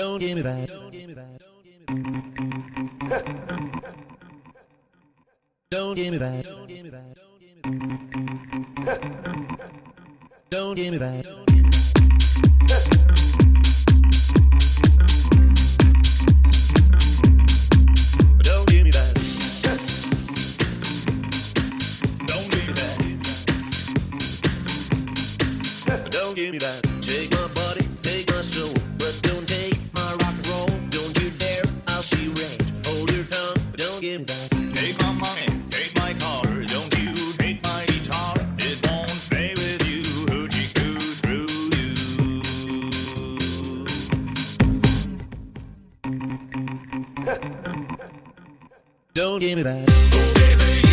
Don't give me that. Don't give me that. Don't give me that. Don't give me that. Don't give me that. Don't give me that. Don't give me that. Don't give me that. Take my Don't give me that.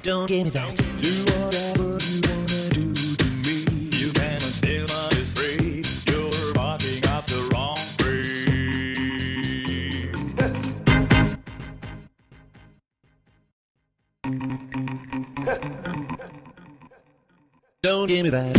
But don't give me that. Do whatever you wanna do to me. You can steal my free. You're barking up the wrong tree. Don't give me that.